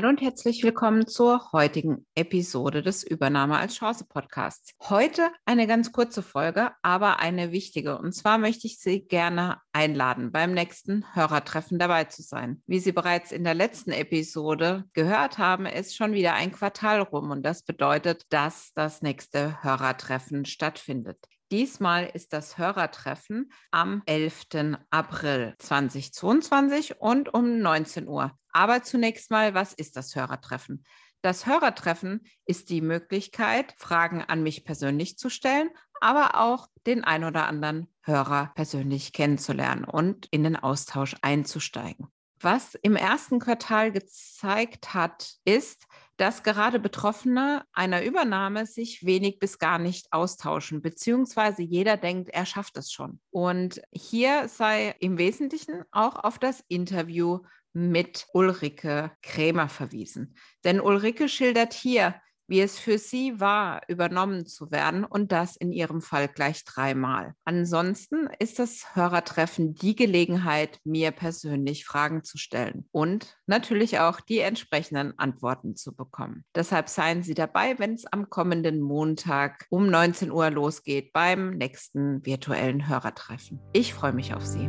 Hallo und herzlich willkommen zur heutigen Episode des Übernahme als Chance Podcasts. Heute eine ganz kurze Folge, aber eine wichtige. Und zwar möchte ich Sie gerne einladen, beim nächsten Hörertreffen dabei zu sein. Wie Sie bereits in der letzten Episode gehört haben, ist schon wieder ein Quartal rum und das bedeutet, dass das nächste Hörertreffen stattfindet. Diesmal ist das Hörertreffen am 11. April 2022 und um 19 Uhr. Aber zunächst mal, was ist das Hörertreffen? Das Hörertreffen ist die Möglichkeit, Fragen an mich persönlich zu stellen, aber auch den ein oder anderen Hörer persönlich kennenzulernen und in den Austausch einzusteigen. Was im ersten Quartal gezeigt hat, ist, dass gerade Betroffene einer Übernahme sich wenig bis gar nicht austauschen, beziehungsweise jeder denkt, er schafft es schon. Und hier sei im Wesentlichen auch auf das Interview mit Ulrike Krämer verwiesen. Denn Ulrike schildert hier, wie es für sie war, übernommen zu werden und das in ihrem Fall gleich dreimal. Ansonsten ist das Hörertreffen die Gelegenheit, mir persönlich Fragen zu stellen und natürlich auch die entsprechenden Antworten zu bekommen. Deshalb seien Sie dabei, wenn es am kommenden Montag um 19 Uhr losgeht beim nächsten virtuellen Hörertreffen. Ich freue mich auf Sie.